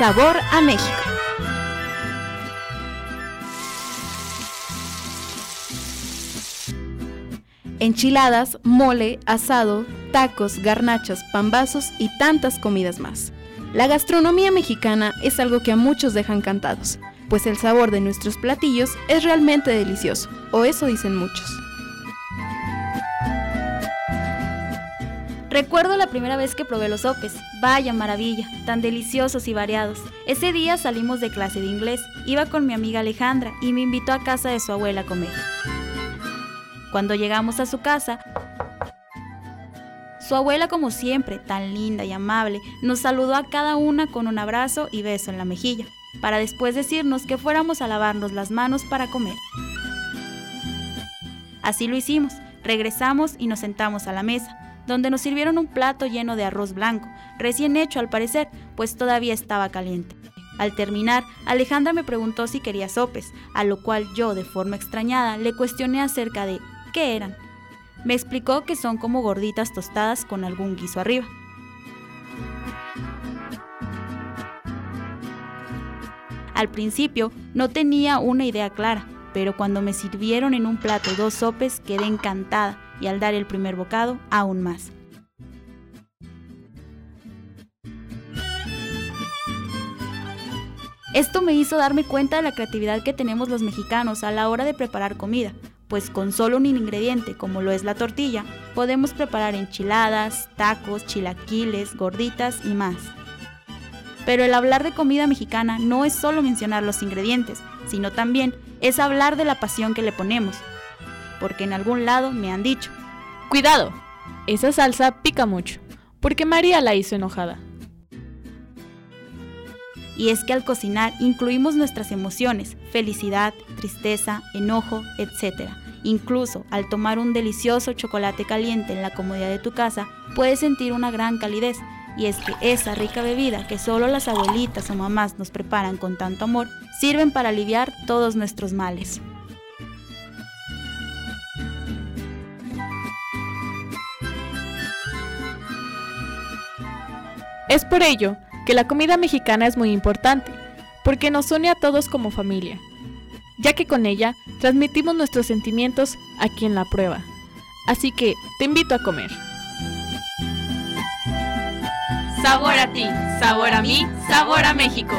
Sabor a México. Enchiladas, mole, asado, tacos, garnachas, pambazos y tantas comidas más. La gastronomía mexicana es algo que a muchos deja encantados, pues el sabor de nuestros platillos es realmente delicioso, o eso dicen muchos. Recuerdo la primera vez que probé los sopes. Vaya maravilla, tan deliciosos y variados. Ese día salimos de clase de inglés. Iba con mi amiga Alejandra y me invitó a casa de su abuela a comer. Cuando llegamos a su casa, su abuela, como siempre, tan linda y amable, nos saludó a cada una con un abrazo y beso en la mejilla, para después decirnos que fuéramos a lavarnos las manos para comer. Así lo hicimos, regresamos y nos sentamos a la mesa donde nos sirvieron un plato lleno de arroz blanco, recién hecho al parecer, pues todavía estaba caliente. Al terminar, Alejandra me preguntó si quería sopes, a lo cual yo, de forma extrañada, le cuestioné acerca de qué eran. Me explicó que son como gorditas tostadas con algún guiso arriba. Al principio no tenía una idea clara, pero cuando me sirvieron en un plato dos sopes quedé encantada y al dar el primer bocado aún más. Esto me hizo darme cuenta de la creatividad que tenemos los mexicanos a la hora de preparar comida, pues con solo un ingrediente como lo es la tortilla, podemos preparar enchiladas, tacos, chilaquiles, gorditas y más. Pero el hablar de comida mexicana no es solo mencionar los ingredientes, sino también es hablar de la pasión que le ponemos, porque en algún lado me han dicho. Cuidado, esa salsa pica mucho, porque María la hizo enojada. Y es que al cocinar incluimos nuestras emociones, felicidad, tristeza, enojo, etc. Incluso al tomar un delicioso chocolate caliente en la comodidad de tu casa, puedes sentir una gran calidez. Y es que esa rica bebida que solo las abuelitas o mamás nos preparan con tanto amor, sirven para aliviar todos nuestros males. Es por ello que la comida mexicana es muy importante, porque nos une a todos como familia, ya que con ella transmitimos nuestros sentimientos a quien la prueba. Así que te invito a comer. Sabor a ti, sabor a mí, sabor a México.